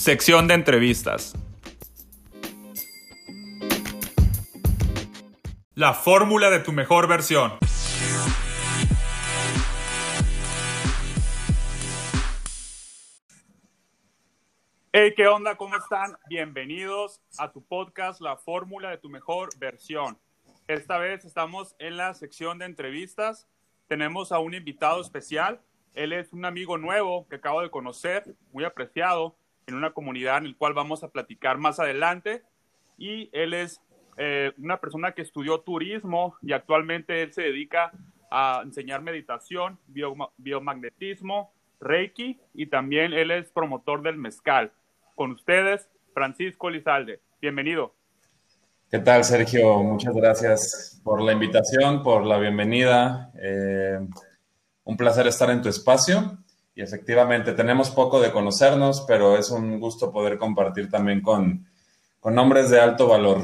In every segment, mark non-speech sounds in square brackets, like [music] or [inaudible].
Sección de entrevistas. La fórmula de tu mejor versión. Hey, ¿qué onda? ¿Cómo están? Bienvenidos a tu podcast, La fórmula de tu mejor versión. Esta vez estamos en la sección de entrevistas. Tenemos a un invitado especial. Él es un amigo nuevo que acabo de conocer, muy apreciado, en una comunidad en la cual vamos a platicar más adelante. Y él es eh, una persona que estudió turismo y actualmente él se dedica a enseñar meditación, biomagnetismo, Reiki y también él es promotor del mezcal. Con ustedes, Francisco Lizalde. Bienvenido. ¿Qué tal, Sergio? Muchas gracias por la invitación, por la bienvenida. Eh, un placer estar en tu espacio efectivamente tenemos poco de conocernos, pero es un gusto poder compartir también con, con hombres de alto valor.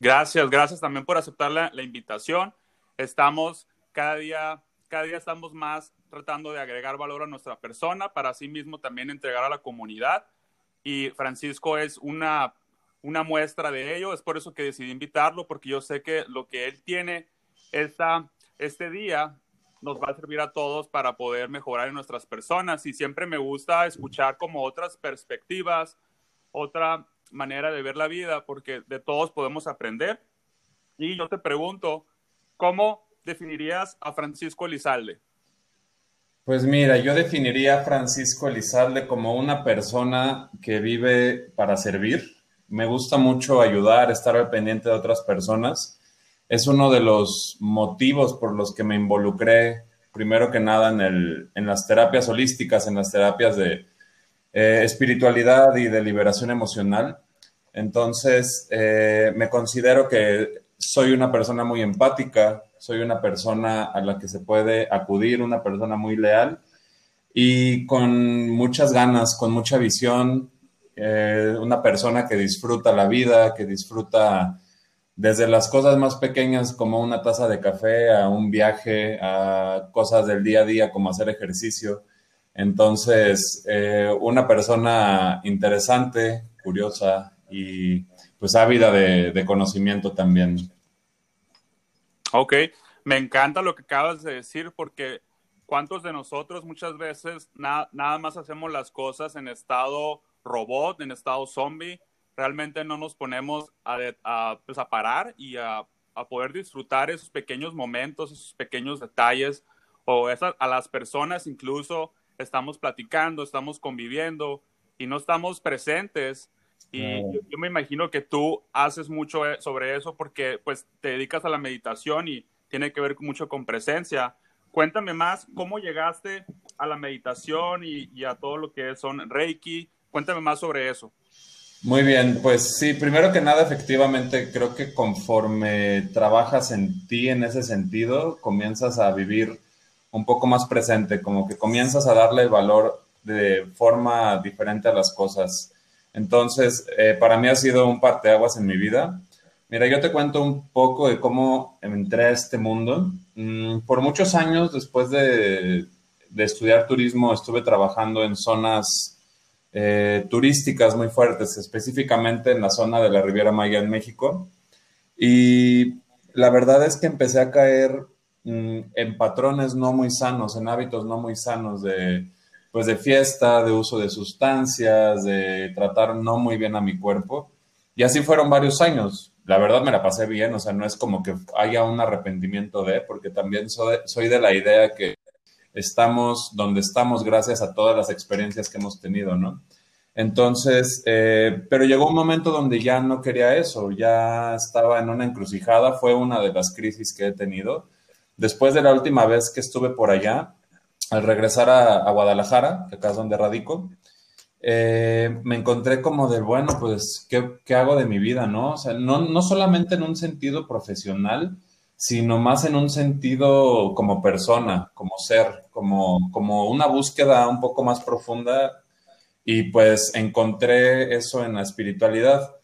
Gracias, gracias también por aceptar la, la, invitación. Estamos cada día, cada día estamos más tratando de agregar valor a nuestra persona para así mismo también entregar a la comunidad. Y Francisco es una, una muestra de ello. Es por eso que decidí invitarlo, porque yo sé que lo que él tiene esta, este día nos va a servir a todos para poder mejorar en nuestras personas. Y siempre me gusta escuchar como otras perspectivas, otra manera de ver la vida, porque de todos podemos aprender. Y yo te pregunto, ¿cómo definirías a Francisco Elizalde? Pues mira, yo definiría a Francisco Elizalde como una persona que vive para servir. Me gusta mucho ayudar, estar al pendiente de otras personas es uno de los motivos por los que me involucré, primero que nada, en, el, en las terapias holísticas, en las terapias de eh, espiritualidad y de liberación emocional. Entonces, eh, me considero que soy una persona muy empática, soy una persona a la que se puede acudir, una persona muy leal y con muchas ganas, con mucha visión, eh, una persona que disfruta la vida, que disfruta desde las cosas más pequeñas como una taza de café a un viaje, a cosas del día a día como hacer ejercicio. Entonces, eh, una persona interesante, curiosa y pues ávida de, conocimiento también. Ok, me encanta lo que acabas de decir porque ¿cuántos de nosotros muchas veces nada más hacemos las cosas en estado robot, en estado zombie? Realmente no nos ponemos a, pues, parar y a, poder disfrutar esos pequeños momentos, esos pequeños detalles, o a las personas incluso estamos platicando, estamos conviviendo y no estamos presentes. Y yo, me imagino que tú haces mucho eh, sobre eso porque pues te dedicas a la meditación y tiene que ver mucho con presencia. Cuéntame más cómo llegaste a la meditación y, y a todo lo que son Reiki. Cuéntame más sobre eso. Muy bien, pues sí, primero que nada, efectivamente, creo que conforme trabajas en ti en ese sentido, comienzas a vivir un poco más presente, como que comienzas a darle valor de forma diferente a las cosas. Entonces, eh, para mí ha sido un parteaguas en mi vida. Mira, yo te cuento un poco de cómo entré a este mundo. Mm, por muchos años, después de, de estudiar turismo, estuve trabajando en zonas eh, turísticas muy fuertes, específicamente en la zona de la Riviera Maya en México. Y la verdad es que empecé a caer mm, en patrones no muy sanos, en hábitos no muy sanos de, pues de fiesta, de uso de sustancias, de tratar no muy bien a mi cuerpo. Y así fueron varios años. La verdad me la pasé bien, o sea, no es como que haya un arrepentimiento de, porque también soy, soy de la idea que estamos donde estamos gracias a todas las experiencias que hemos tenido, ¿no? Entonces, eh, pero llegó un momento donde ya no quería eso, ya estaba en una encrucijada, fue una de las crisis que he tenido. Después de la última vez que estuve por allá, al regresar a, Guadalajara, que acá es donde radico, eh, me encontré como de, bueno, pues, ¿qué, ¿qué, hago de mi vida, no? O sea, no, no solamente en un sentido profesional, sino más en un sentido como persona, como ser, como, como una búsqueda un poco más profunda y pues encontré eso en la espiritualidad.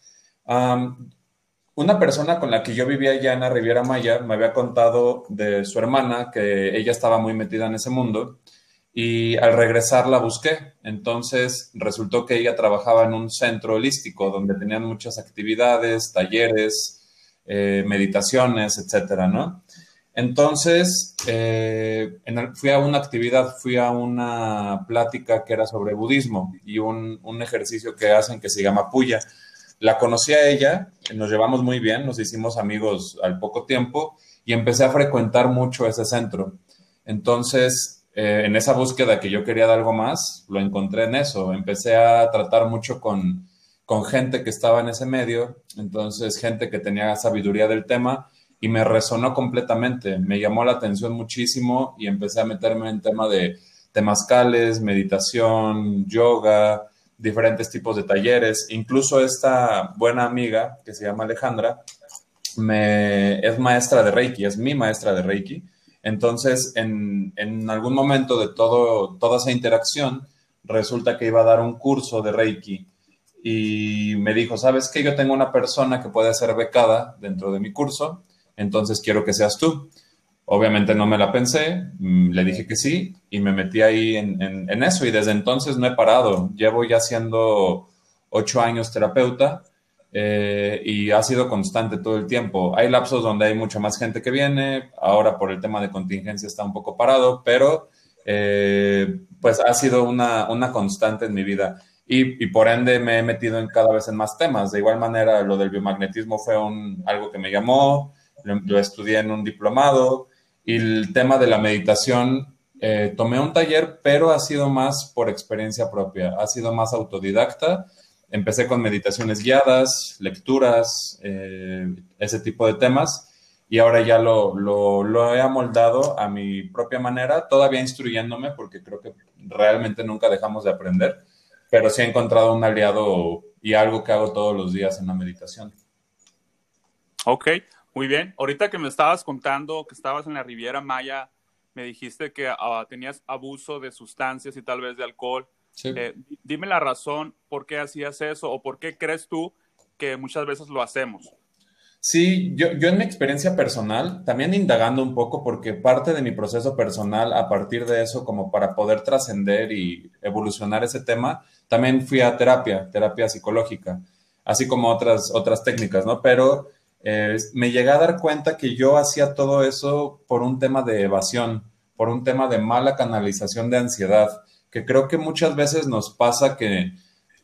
una persona con la que yo vivía allá en la Riviera Maya me había contado de su hermana, que ella estaba muy metida en ese mundo, y al regresar la busqué. Entonces resultó que ella trabajaba en un centro holístico donde tenían muchas actividades, talleres, eh, meditaciones, etcétera, ¿no? Entonces, eh, fui a una actividad, fui a una plática que era sobre budismo y un, un, ejercicio que hacen que se llama puya. La conocí a ella, nos llevamos muy bien, nos hicimos amigos al poco tiempo y empecé a frecuentar mucho ese centro. Entonces, eh, en esa búsqueda que yo quería de algo más, lo encontré en eso. Empecé a tratar mucho con, con gente que estaba en ese medio, entonces gente que tenía sabiduría del tema y me resonó completamente, me llamó la atención muchísimo y empecé a meterme en tema de temazcales, meditación, yoga, diferentes tipos de talleres. Incluso esta buena amiga que se llama Alejandra es maestra de Reiki, es mi maestra de Reiki. Entonces, en, en algún momento de todo, toda esa interacción, resulta que iba a dar un curso de Reiki y me dijo, ¿sabes qué? Yo tengo una persona que puede ser becada dentro de mi curso entonces quiero que seas tú. Obviamente no me la pensé, mm, le dije que sí y me metí ahí en, eso y desde entonces no he parado. Llevo ya siendo ocho años terapeuta eh, y ha sido constante todo el tiempo. Hay lapsos donde hay mucha más gente que viene, ahora por el tema de contingencia está un poco parado, pero eh, pues ha sido una, constante en mi vida. Y, y, por ende me he metido en cada vez en más temas. De igual manera, lo del biomagnetismo fue un, algo que me llamó, lo, estudié en un diplomado y el tema de la meditación, eh, tomé un taller, pero ha sido más por experiencia propia, ha sido más autodidacta. Empecé con meditaciones guiadas, lecturas, eh, ese tipo de temas, y ahora ya lo, lo, lo he amoldado a mi propia manera, todavía instruyéndome, porque creo que realmente nunca dejamos de aprender, pero sí he encontrado un aliado y algo que hago todos los días en la meditación. Ok, muy bien. Ahorita que me estabas contando que estabas en la Riviera Maya, me dijiste que ah, tenías abuso de sustancias y tal vez de alcohol. Eh, dime la razón por qué hacías eso o por qué crees tú que muchas veces lo hacemos. Sí, yo, yo en mi experiencia personal, también indagando un poco, porque parte de mi proceso personal, a partir de eso, como para poder trascender y evolucionar ese tema, también fui a terapia, terapia psicológica, así como otras, otras técnicas, ¿no? Pero me llegué a dar cuenta que yo hacía todo eso por un tema de evasión, por un tema de mala canalización de ansiedad, que creo que muchas veces nos pasa que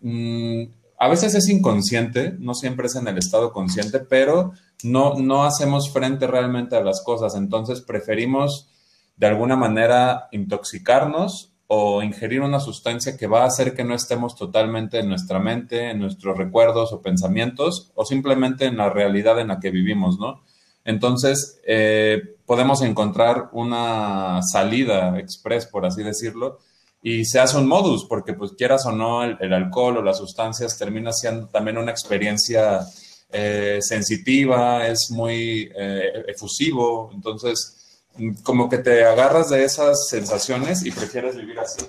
mm, a veces es inconsciente, no siempre es en el estado consciente, pero no, no hacemos frente realmente a las cosas, entonces preferimos de alguna manera intoxicarnos o ingerir una sustancia que va a hacer que no estemos totalmente en nuestra mente, en nuestros recuerdos o pensamientos, o simplemente en la realidad en la que vivimos, ¿no? Entonces, eh, podemos encontrar una salida express, por así decirlo, y se hace un modus, porque pues quieras o no, el, alcohol o las sustancias termina siendo también una experiencia eh, sensitiva, es muy eh, efusivo, entonces como que te agarras de esas sensaciones y prefieres vivir así.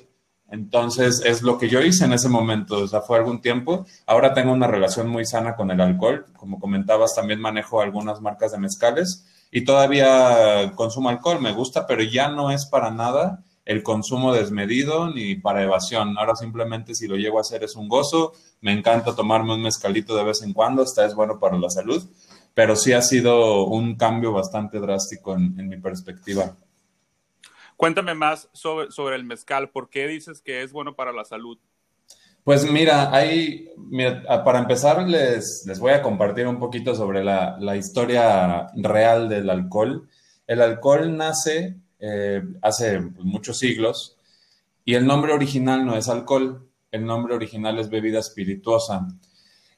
Entonces, es lo que yo hice en ese momento, o sea, fue algún tiempo. Ahora tengo una relación muy sana con el alcohol. Como comentabas, también manejo algunas marcas de mezcales y todavía consumo alcohol, me gusta, pero ya no es para nada el consumo desmedido ni para evasión. Ahora simplemente si lo llego a hacer es un gozo. Me encanta tomarme un mezcalito de vez en cuando, hasta es bueno para la salud pero sí ha sido un cambio bastante drástico en, mi perspectiva. Cuéntame más sobre, sobre, el mezcal. ¿Por qué dices que es bueno para la salud? Pues mira, hay, para empezar les, les voy a compartir un poquito sobre la, la historia real del alcohol. El alcohol nace eh, hace muchos siglos y el nombre original no es alcohol, el nombre original es bebida espirituosa.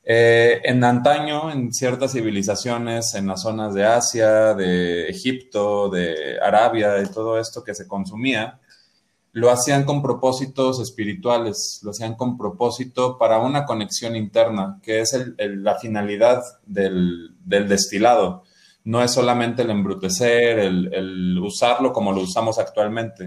Eh, en antaño, en ciertas civilizaciones, en las zonas de Asia, de Egipto, de Arabia, y todo esto que se consumía, lo hacían con propósitos espirituales, lo hacían con propósito para una conexión interna, que es la finalidad del, destilado. No es solamente el embrutecer, el usarlo como lo usamos actualmente.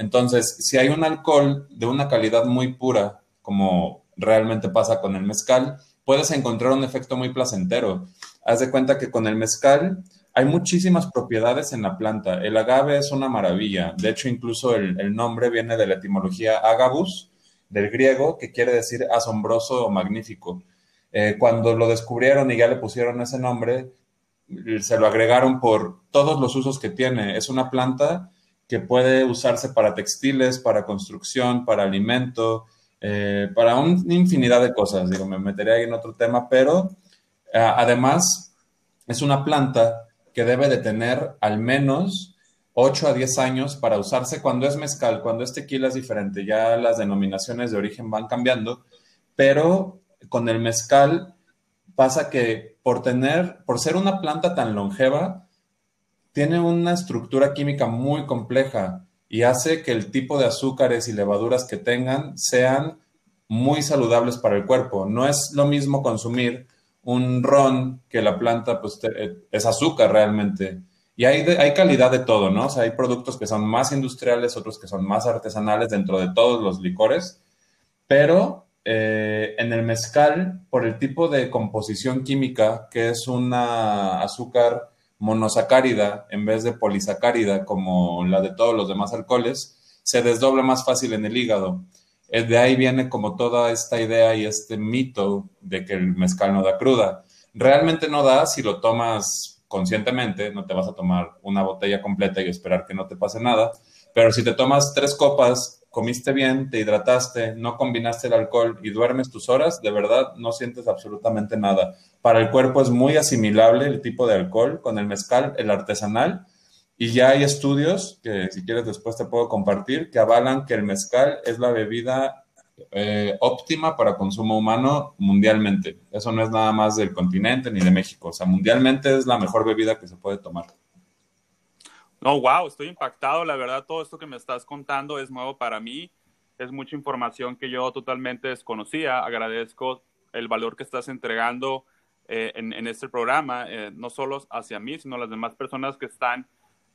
Entonces, si hay un alcohol de una calidad muy pura, como realmente pasa con el mezcal, puedes encontrar un efecto muy placentero. Haz de cuenta que con el mezcal hay muchísimas propiedades en la planta. El agave es una maravilla. De hecho, incluso el, nombre viene de la etimología agavus, del griego, que quiere decir asombroso o magnífico. Eh, cuando lo descubrieron y ya le pusieron ese nombre, se lo agregaron por todos los usos que tiene. Es una planta que puede usarse para textiles, para construcción, para alimento, eh, para una infinidad de cosas. Digo, me metería ahí en otro tema, pero eh, además es una planta que debe de tener al menos 8 a 10 años para usarse cuando es mezcal, cuando es tequila es diferente, ya las denominaciones de origen van cambiando, pero con el mezcal pasa que por tener, por ser una planta tan longeva, tiene una estructura química muy compleja y hace que el tipo de azúcares y levaduras que tengan sean muy saludables para el cuerpo. No es lo mismo consumir un ron que la planta pues eh, es azúcar realmente. Y hay, hay calidad de todo, ¿no? O sea, hay productos que son más industriales, otros que son más artesanales dentro de todos los licores, pero eh, en el mezcal, por el tipo de composición química, que es una azúcar monosacárida en vez de polisacárida como la de todos los demás alcoholes, se desdobla más fácil en el hígado. Eh, de ahí viene como toda esta idea y este mito de que el mezcal no da cruda. Realmente no da si lo tomas conscientemente, no te vas a tomar una botella completa y esperar que no te pase nada, pero si te tomas tres copas, comiste bien, te hidrataste, no combinaste el alcohol y duermes tus horas, de verdad no sientes absolutamente nada. Para el cuerpo es muy asimilable el tipo de alcohol con el mezcal, el artesanal, y ya hay estudios, que si quieres después te puedo compartir, que avalan que el mezcal es la bebida eh, óptima para consumo humano mundialmente. Eso no es nada más del continente ni de México. O sea, mundialmente es la mejor bebida que se puede tomar. No, wow, estoy impactado. La verdad, todo esto que me estás contando es nuevo para mí. Es mucha información que yo totalmente desconocía. Agradezco el valor que estás entregando eh, en, este programa, eh, no solo hacia mí, sino a las demás personas que están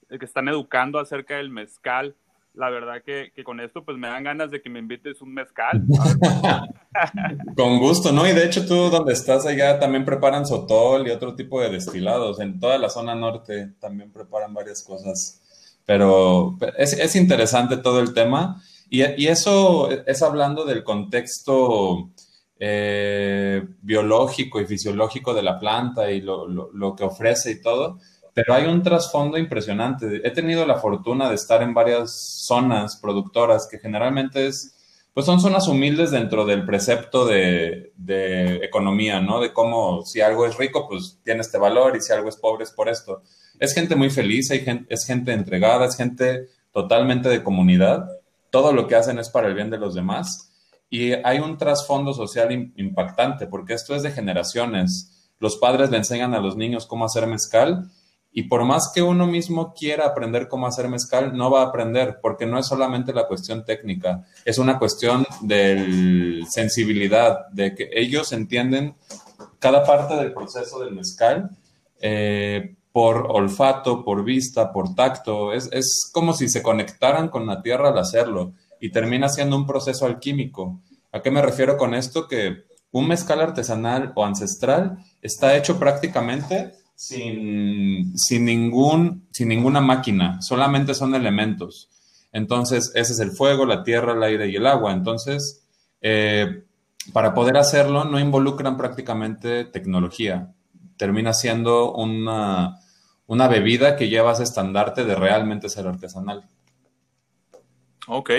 que están educando acerca del mezcal. La verdad que, con esto pues me dan ganas de que me invites un mezcal. [laughs] con gusto, ¿no? Y de hecho tú donde estás allá también preparan sotol y otro tipo de destilados. En toda la zona norte también preparan varias cosas. Pero es, interesante todo el tema. Y, eso es hablando del contexto eh, biológico y fisiológico de la planta y lo, lo que ofrece y todo pero hay un trasfondo impresionante. He tenido la fortuna de estar en varias zonas productoras que generalmente es, pues son zonas humildes dentro del precepto de, economía, ¿no? De cómo si algo es rico, pues tiene este valor y si algo es pobre es por esto. Es gente muy feliz, hay gente, es gente entregada, es gente totalmente de comunidad. Todo lo que hacen es para el bien de los demás. Y hay un trasfondo social impactante, porque esto es de generaciones. Los padres le enseñan a los niños cómo hacer mezcal y por más que uno mismo quiera aprender cómo hacer mezcal, no va a aprender, porque no es solamente la cuestión técnica, es una cuestión de sensibilidad, de que ellos entienden cada parte del proceso del mezcal eh, por olfato, por vista, por tacto. Es, es como si se conectaran con la tierra al hacerlo y termina siendo un proceso alquímico. ¿A qué me refiero con esto? Que un mezcal artesanal o ancestral está hecho prácticamente sin, sin, ningún, sin ninguna máquina, solamente son elementos. Entonces, ese es el fuego, la tierra, el aire y el agua. Entonces, eh, para poder hacerlo, no involucran prácticamente tecnología. Termina siendo una, una bebida que lleva ese estandarte de realmente ser artesanal. Ok,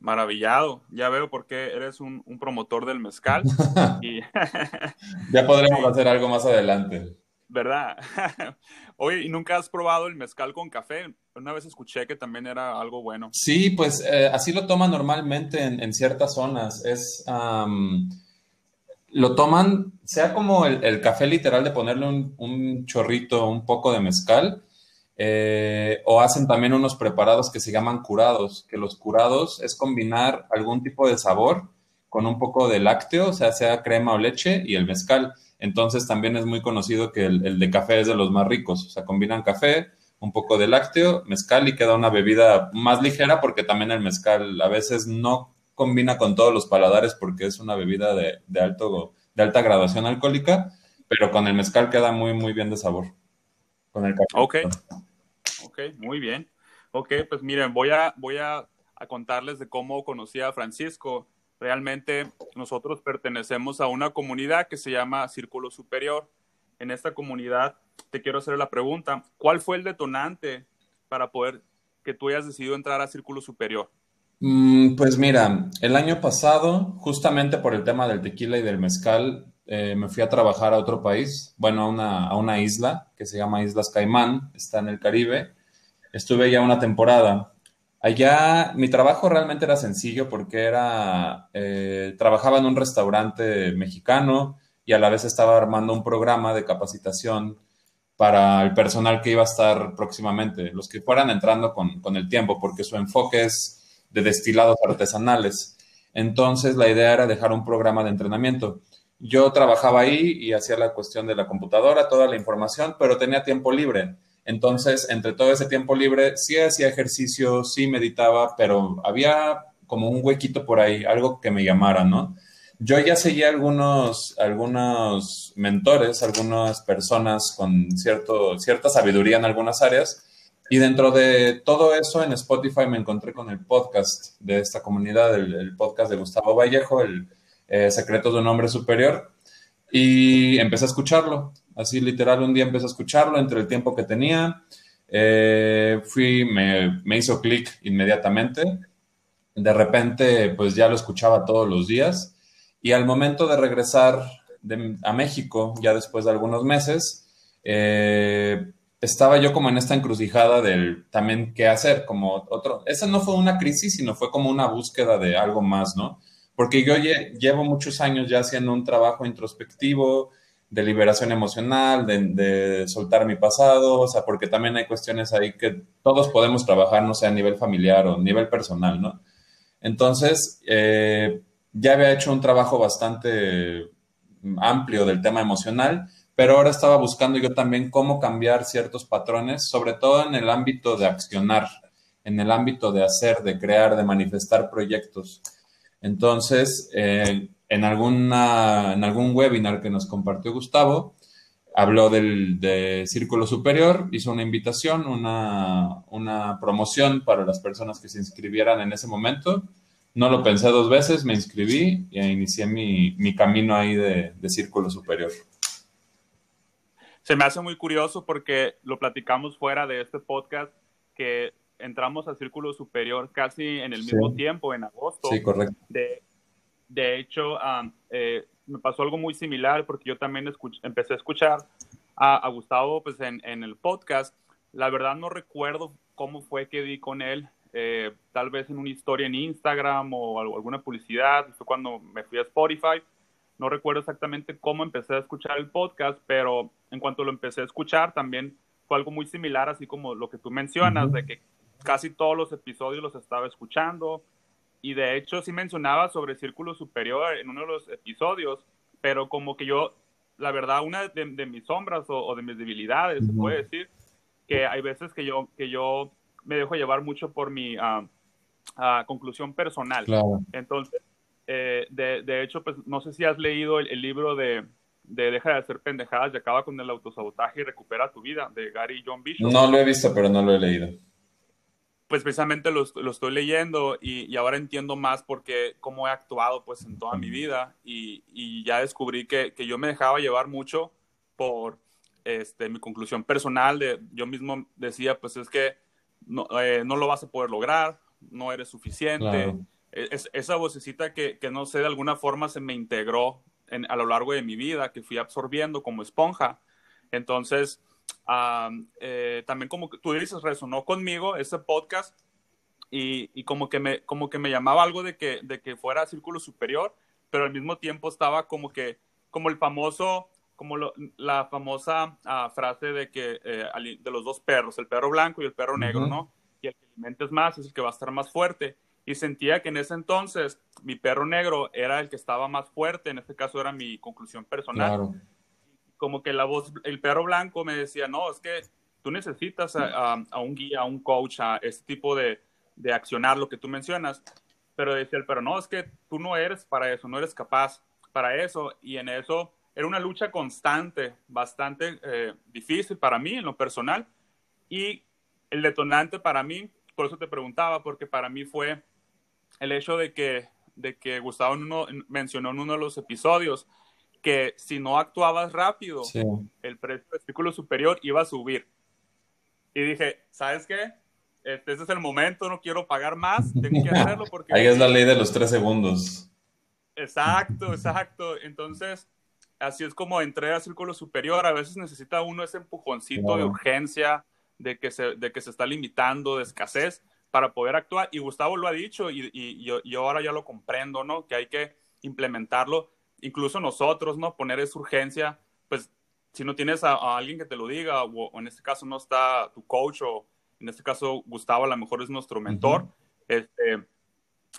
maravillado. Ya veo por qué eres un, promotor del mezcal. [laughs] [laughs] ya podremos hacer algo más adelante. ¿Verdad? [laughs] Oye, ¿y nunca has probado el mezcal con café? Una vez escuché que también era algo bueno. Sí, pues eh, así lo toman normalmente en, ciertas zonas. Es, lo toman, sea como el, café literal de ponerle un, chorrito, un poco de mezcal, eh, o hacen también unos preparados que se llaman curados, que los curados es combinar algún tipo de sabor con un poco de lácteo, o sea, sea crema o leche, y el mezcal. Entonces también es muy conocido que el, de café es de los más ricos. O sea, combinan café, un poco de lácteo, mezcal y queda una bebida más ligera porque también el mezcal a veces no combina con todos los paladares porque es una bebida de, alto, de alta graduación alcohólica, pero con el mezcal queda muy, muy bien de sabor. con el café. Ok, ok, muy bien. Ok, pues miren, voy a, voy a, a contarles de cómo conocí a Francisco. Realmente nosotros pertenecemos a una comunidad que se llama Círculo Superior. En esta comunidad te quiero hacer la pregunta, ¿cuál fue el detonante para poder que tú hayas decidido entrar a Círculo Superior? Mm, pues mira, el año pasado, justamente por el tema del tequila y del mezcal, eh, me fui a trabajar a otro país, bueno, a una, a una isla que se llama Islas Caimán, está en el Caribe. Estuve ya una temporada. Allá mi trabajo realmente era sencillo porque era, eh, trabajaba en un restaurante mexicano y a la vez estaba armando un programa de capacitación para el personal que iba a estar próximamente, los que fueran entrando con, con el tiempo, porque su enfoque es de destilados artesanales. Entonces la idea era dejar un programa de entrenamiento. Yo trabajaba ahí y hacía la cuestión de la computadora, toda la información, pero tenía tiempo libre. Entonces, entre todo ese tiempo libre, sí hacía ejercicio, sí meditaba, pero había como un huequito por ahí, algo que me llamara, ¿no? Yo ya seguía algunos, algunos mentores, algunas personas con cierto, cierta sabiduría en algunas áreas, y dentro de todo eso, en Spotify me encontré con el podcast de esta comunidad, el, podcast de Gustavo Vallejo, el eh, Secretos de un Hombre Superior, y empecé a escucharlo. Así literal, un día empecé a escucharlo entre el tiempo que tenía. Eh, fui, me, hizo clic inmediatamente. De repente, pues ya lo escuchaba todos los días. Y al momento de regresar a México, ya después de algunos meses, eh, estaba yo como en esta encrucijada del también qué hacer, como otro, esa no fue una crisis, sino fue como una búsqueda de algo más, ¿no? Porque yo llevo muchos años ya haciendo un trabajo introspectivo, de liberación emocional, de, soltar mi pasado, o sea, porque también hay cuestiones ahí que todos podemos trabajar, no sé, a nivel familiar o a nivel personal, ¿no? Entonces, eh, ya había hecho un trabajo bastante amplio del tema emocional pero ahora estaba buscando yo también cómo cambiar ciertos patrones, sobre todo en el ámbito de accionar, en el ámbito de hacer, de crear, de manifestar proyectos. Entonces, eh, en, alguna, en algún webinar que nos compartió Gustavo, habló del de Círculo Superior, hizo una invitación, una, una, promoción para las personas que se inscribieran en ese momento. No lo pensé dos veces, me inscribí e inicié mi, mi camino ahí de, de Círculo Superior se me hace muy curioso porque lo platicamos fuera de este podcast que entramos al círculo superior casi en el mismo tiempo, en agosto. Sí, correcto. De, de hecho, eh, me pasó algo muy similar porque yo también empecé a escuchar a, Gustavo pues, en, en, el podcast. La verdad no recuerdo cómo fue que di con él, eh, tal vez en una historia en Instagram o alguna publicidad, fue cuando me fui a Spotify no recuerdo exactamente cómo empecé a escuchar el podcast, pero en cuanto lo empecé a escuchar también fue algo muy similar, así como lo que tú mencionas, de que casi todos los episodios los estaba escuchando. Y de hecho sí mencionaba sobre Círculo Superior en uno de los episodios, pero como que yo, la verdad, una de, mis sombras o, de mis debilidades, se puede decir, que hay veces que yo, que yo me dejo llevar mucho por mi ah, ah, conclusión personal. Entonces, eh, de, de, hecho, pues no sé si has leído el, libro de, de, Deja de hacer pendejadas y acaba con el autosabotaje y recupera tu vida, de Gary John Bishop. No lo he visto, pero no lo he leído. Pues precisamente lo, lo estoy leyendo y, y, ahora entiendo más porque cómo he actuado pues en toda mi vida y, y ya descubrí que, que, yo me dejaba llevar mucho por este, mi conclusión personal de yo mismo decía pues es que no, eh, no lo vas a poder lograr, no eres suficiente. E, es, esa vocecita que, que, no sé, de alguna forma se me integró en, a lo largo de mi vida, que fui absorbiendo como esponja. Entonces, eh, también como tú dices, resonó conmigo ese podcast y, y, como, que me, como que me llamaba algo de que, de que fuera círculo superior, pero al mismo tiempo estaba como que, como el famoso, como la famosa ah, frase de que, eh, de los dos perros, el perro blanco y el perro negro, ¿no? Y el que alimentes más es el que va a estar más fuerte y sentía que en ese entonces mi perro negro era el que estaba más fuerte, en este caso era mi conclusión personal. Como que la voz, el perro blanco me decía, no, es que tú necesitas a, un guía, a un coach, a este tipo de, de, accionar lo que tú mencionas, pero decía el perro, no, es que tú no eres para eso, no eres capaz para eso, y en eso era una lucha constante, bastante eh, difícil para mí en lo personal. Y el detonante para mí, por eso te preguntaba, porque para mí fue el hecho de que, de que Gustavo mencionó en uno de los episodios que si no actuabas rápido, el precio del círculo superior iba a subir. Y dije, ¿sabes qué? Este, es el momento, no quiero pagar más, tengo que hacerlo [laughs] porque... Ahí es la ley de los tres segundos. Exacto, exacto. Entonces, así es como entré al círculo superior. A veces necesita uno ese empujoncito de urgencia, de que, se, de que se está limitando, de escasez, para poder actuar. Y Gustavo lo ha dicho y, y yo, ahora ya lo comprendo, ¿no? Que hay que implementarlo, incluso nosotros, ¿no? Poner esa urgencia, pues si no tienes a, alguien que te lo diga, o, en este caso no está tu coach, o en este caso Gustavo a lo mejor es nuestro mentor, este,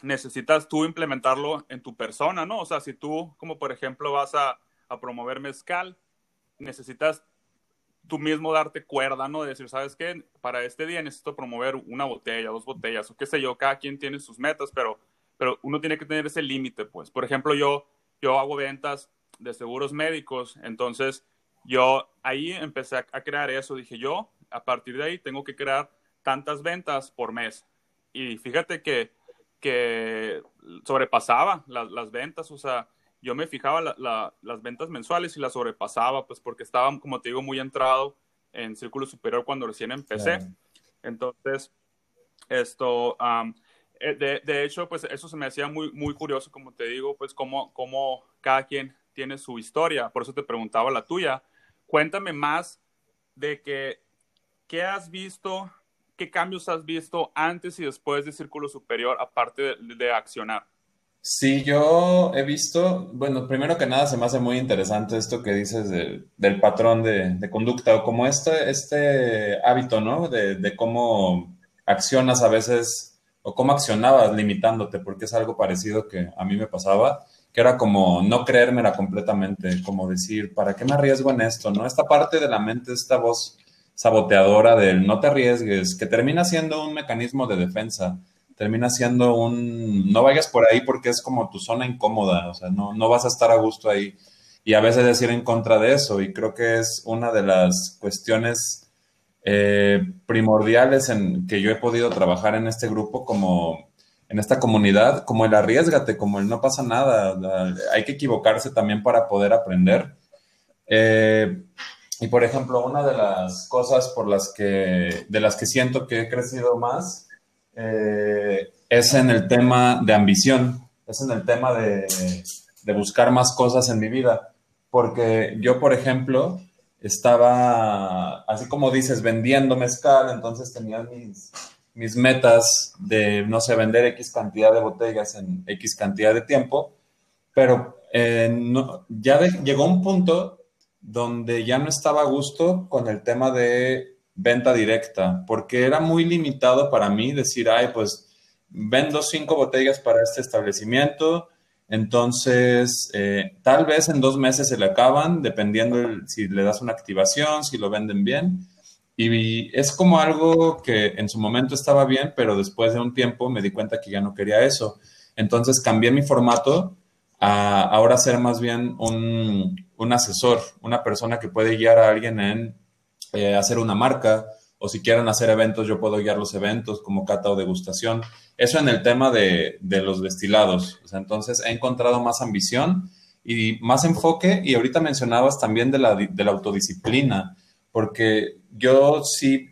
necesitas tú implementarlo en tu persona, ¿no? O sea, si tú, como por ejemplo, vas a, a promover mezcal, necesitas tú mismo darte cuerda, ¿no? De decir, ¿sabes qué? Para este día necesito promover una botella, dos botellas, o qué sé yo, cada quien tiene sus metas, pero, pero uno tiene que tener ese límite, pues. Por ejemplo, yo, yo hago ventas de seguros médicos, entonces yo ahí empecé a, crear eso, dije yo, a partir de ahí tengo que crear tantas ventas por mes. Y fíjate que, que sobrepasaba las ventas, o sea, yo me fijaba las ventas mensuales y las sobrepasaba, pues porque estaba, como te digo, muy entrado en círculo superior cuando recién empecé. Entonces, esto, eh, de, de, hecho, pues eso se me hacía muy, muy curioso, como te digo, pues cómo, cómo cada quien tiene su historia. Por eso te preguntaba la tuya. Cuéntame más de que, qué has visto, qué cambios has visto antes y después de círculo superior, aparte de accionar. Sí, yo he visto, bueno, primero que nada se me hace muy interesante esto que dices del patrón de, conducta o como este, este hábito, ¿no? De, cómo accionas a veces o cómo accionabas limitándote, porque es algo parecido que a mí me pasaba, que era como no creérmela completamente, como decir, ¿para qué me arriesgo en esto? ¿No? Esta parte de la mente, esta voz saboteadora del no te arriesgues, que termina siendo un mecanismo de defensa termina siendo un, no vayas por ahí porque es como tu zona incómoda, o sea, no, no vas a estar a gusto ahí. Y a veces decir en contra de eso, y creo que es una de las cuestiones eh, primordiales en que yo he podido trabajar en este grupo como en esta comunidad, como el arriesgate, como el no pasa nada, hay que equivocarse también para poder aprender. Eh, y por ejemplo, una de las cosas por las que, de las que siento que he crecido más eh, es en el tema de ambición, es en el tema de, buscar más cosas en mi vida. Porque yo, por ejemplo, estaba, así como dices, vendiendo mezcal, entonces tenía mis, mis metas de, no sé, vender X cantidad de botellas en X cantidad de tiempo, pero eh, ya llegó un punto donde ya no estaba a gusto con el tema de venta directa, porque era muy limitado para mí decir, ay, pues vendo cinco botellas para este establecimiento, entonces eh, tal vez en dos meses se le acaban, dependiendo si le das una activación, si lo venden bien. Y es como algo que en su momento estaba bien, pero después de un tiempo me di cuenta que ya no quería eso. Entonces cambié mi formato a ahora ser más bien un, asesor, una persona que puede guiar a alguien en eh, hacer una marca o si quieren hacer eventos, yo puedo guiar los eventos como cata o degustación. Eso en el tema de, los destilados. entonces he encontrado más ambición y más enfoque y ahorita mencionabas también de la, de la autodisciplina, porque yo sí,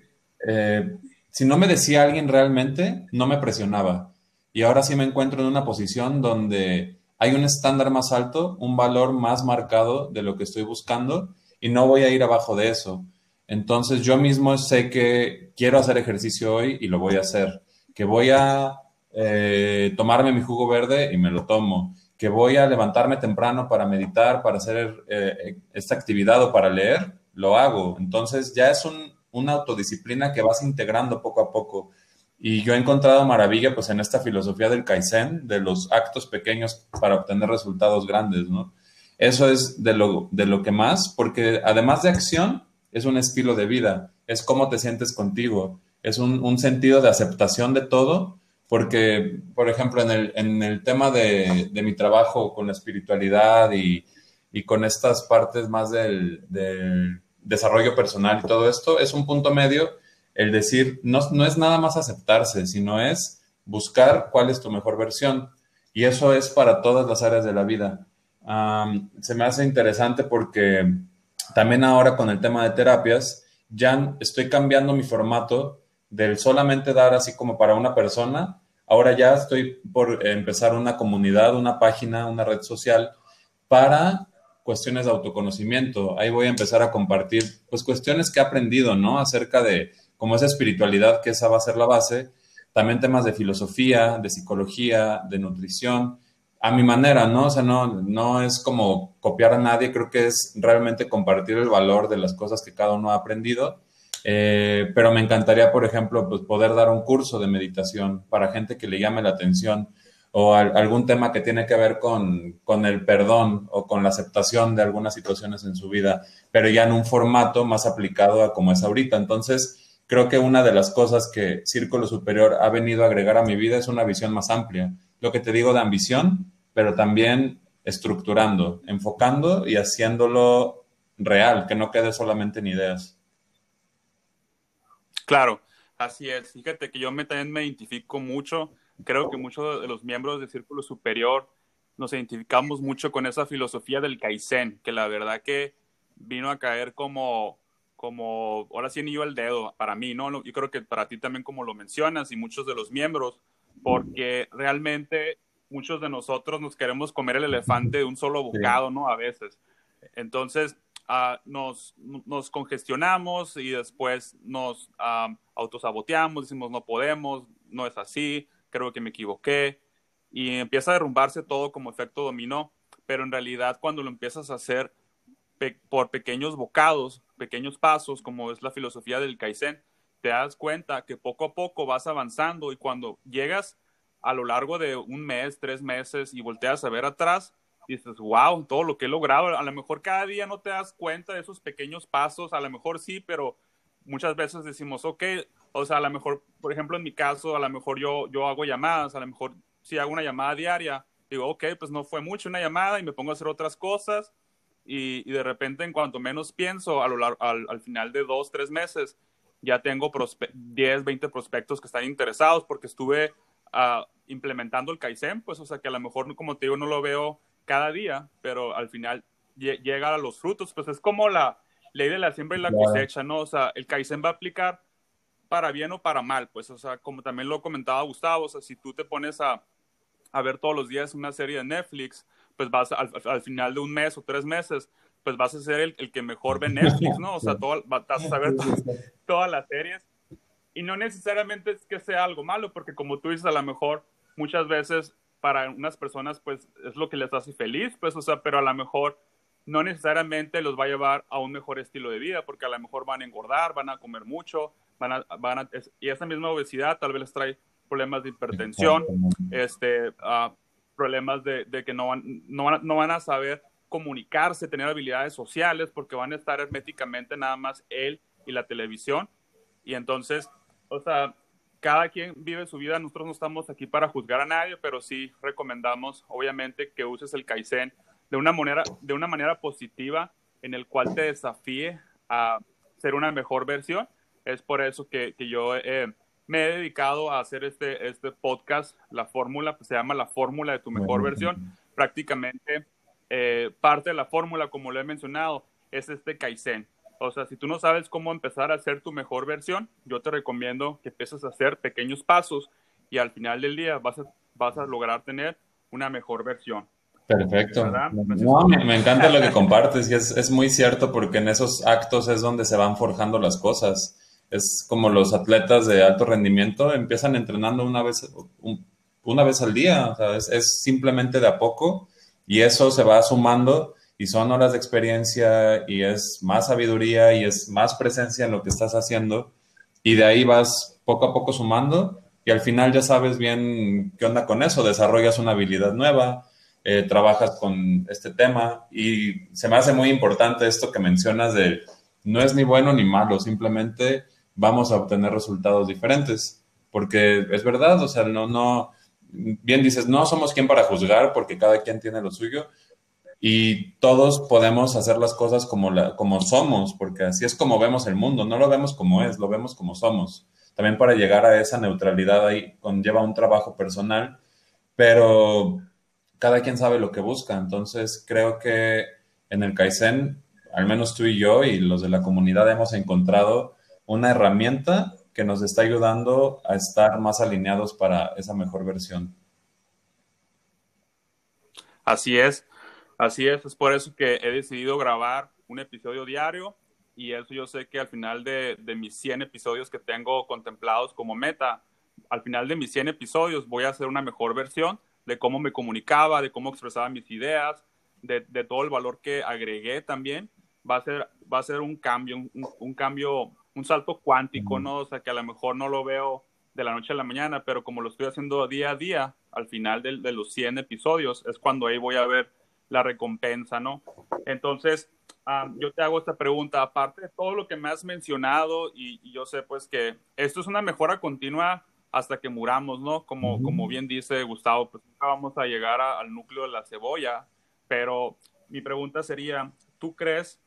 eh, si no me decía alguien realmente, no me presionaba. Y ahora sí me encuentro en una posición donde hay un estándar más alto, un valor más marcado de lo que estoy buscando y no voy a ir abajo de eso. Entonces yo mismo sé que quiero hacer ejercicio hoy y lo voy a hacer, que voy a eh, tomarme mi jugo verde y me lo tomo, que voy a levantarme temprano para meditar, para hacer eh, esta actividad o para leer, lo hago. Entonces ya es una autodisciplina que vas integrando poco a poco. Y yo he encontrado maravilla pues en esta filosofía del Kaizen, de los actos pequeños para obtener resultados grandes, ¿no? Eso es de lo, de lo que más, porque además de acción, es un estilo de vida, es cómo te sientes contigo, es un, sentido de aceptación de todo, porque, por ejemplo, en el, tema de, mi trabajo con la espiritualidad y, y con estas partes más del, del desarrollo personal y todo esto, es un punto medio el decir, no, no es nada más aceptarse, sino es buscar cuál es tu mejor versión. Y eso es para todas las áreas de la vida. se me hace interesante porque también ahora con el tema de terapias, ya estoy cambiando mi formato del solamente dar así como para una persona. Ahora ya estoy por empezar una comunidad, una página, una red social para cuestiones de autoconocimiento. Ahí voy a empezar a compartir pues cuestiones que he aprendido, ¿no? Acerca de como esa espiritualidad, que esa va a ser la base, también temas de filosofía, de psicología, de nutrición, a mi manera, ¿no? O sea, no, no es como copiar a nadie, creo que es realmente compartir el valor de las cosas que cada uno ha aprendido. Eh, pero me encantaría, por ejemplo, pues poder dar un curso de meditación para gente que le llame la atención o algún tema que tiene que ver con, con, el perdón o con la aceptación de algunas situaciones en su vida, pero ya en un formato más aplicado a como es ahorita. Entonces, creo que una de las cosas que Círculo Superior ha venido a agregar a mi vida es una visión más amplia. Lo que te digo de ambición, pero también estructurando, enfocando y haciéndolo real, que no quede solamente en ideas. Claro, así es. Fíjate que yo me, también me identifico mucho, creo que muchos de los miembros del Círculo Superior nos identificamos mucho con esa filosofía del Kaizen, que la verdad que vino a caer como como, ahora sí yo el dedo para mí, ¿no? Yo creo que para ti también como lo mencionas y muchos de los miembros, porque realmente muchos de nosotros nos queremos comer el elefante de un solo bocado, ¿no? A veces. Entonces, uh, nos, nos, congestionamos y después nos uh, autosaboteamos, decimos no podemos, no es así, creo que me equivoqué, y empieza a derrumbarse todo como efecto dominó, pero en realidad cuando lo empiezas a hacer por pequeños bocados, pequeños pasos, como es la filosofía del Kaizen, te das cuenta que poco a poco vas avanzando y cuando llegas a lo largo de un mes, tres meses y volteas a ver atrás, dices, wow, todo lo que he logrado. A lo mejor cada día no te das cuenta de esos pequeños pasos, a lo mejor sí, pero muchas veces decimos, ok, o sea, a lo mejor, por ejemplo, en mi caso, a lo mejor yo, yo hago llamadas, a lo mejor si hago una llamada diaria, digo, ok, pues no fue mucho una llamada y me pongo a hacer otras cosas y, de repente en cuanto menos pienso, al, final de dos, tres meses, ya tengo 10, 20 prospectos que están interesados porque estuve uh, implementando el Kaizen, pues o sea que a lo mejor, como te digo, no lo veo cada día, pero al final llega a los frutos, pues es como la ley de la siembra y la cosecha, ¿no? O sea, el Kaizen va a aplicar para bien o para mal, pues, o sea, como también lo comentaba Gustavo, o sea, si tú te pones a, a ver todos los días una serie de Netflix, pues vas al, final de un mes o tres meses, pues vas a ser el, el que mejor ve Netflix, ¿no? O sea, [laughs] todo, vas a saber todas las series. Y no necesariamente es que sea algo malo, porque como tú dices, a lo mejor muchas veces para unas personas, pues es lo que les hace feliz, pues, o sea, pero a lo mejor no necesariamente los va a llevar a un mejor estilo de vida, porque a lo mejor van a engordar, van a comer mucho, van a, van a, y esa misma obesidad tal vez les trae problemas de hipertensión, este, uh, problemas de, que no van, no, van, no van a saber comunicarse, tener habilidades sociales, porque van a estar herméticamente nada más él y la televisión. Y entonces, o sea, cada quien vive su vida, nosotros no estamos aquí para juzgar a nadie, pero sí recomendamos, obviamente, que uses el Kaizen de una manera, de una manera positiva en el cual te desafíe a ser una mejor versión. Es por eso que, que yo eh, me he dedicado a hacer este, este podcast, la fórmula, pues se llama la fórmula de tu mejor versión. Prácticamente eh, parte de la fórmula, como lo he mencionado, es este Kaizen. O sea, si tú no sabes cómo empezar a hacer tu mejor versión, yo te recomiendo que empieces a hacer pequeños pasos y al final del día vas a, vas a lograr tener una mejor versión. Perfecto. me, encanta lo que compartes y es, es muy cierto porque en esos actos es donde se van forjando las cosas es como los atletas de alto rendimiento empiezan entrenando una vez, una vez al día, o sea, es, simplemente de a poco y eso se va sumando y son horas de experiencia y es más sabiduría y es más presencia en lo que estás haciendo y de ahí vas poco a poco sumando y al final ya sabes bien qué onda con eso, desarrollas una habilidad nueva, eh, trabajas con este tema y se me hace muy importante esto que mencionas de no es ni bueno ni malo, simplemente vamos a obtener resultados diferentes. Porque es verdad, o sea, no, no, bien dices, no somos quien para juzgar porque cada quien tiene lo suyo. Y todos podemos hacer las cosas como, como somos, porque así es como vemos el mundo, no lo vemos como es, lo vemos como somos. También para llegar a esa neutralidad ahí conlleva un trabajo personal, pero cada quien sabe lo que busca, entonces creo que en el Kaizen, al menos tú y yo y los de la comunidad hemos encontrado una herramienta que nos está ayudando a estar más alineados para esa mejor versión. Así es, así es, es por eso que he decidido grabar un episodio diario y eso yo sé que al final de, mis 100 episodios que tengo contemplados como meta, al final de mis 100 episodios voy a hacer una mejor versión de cómo me comunicaba, de cómo expresaba mis ideas, de, todo el valor que agregué también. Va a ser, va a ser un cambio, un, cambio, un salto cuántico, ¿no? O sea, que a lo mejor no lo veo de la noche a la mañana, pero como lo estoy haciendo día a día, al final de, de los 100 episodios, es cuando ahí voy a ver la recompensa, ¿no? Entonces, yo te hago esta pregunta, aparte de todo lo que me has mencionado, y, yo sé pues que esto es una mejora continua hasta que muramos, ¿no? Como, como bien dice Gustavo, pues nunca vamos a llegar al núcleo de la cebolla, pero mi pregunta sería, ¿tú crees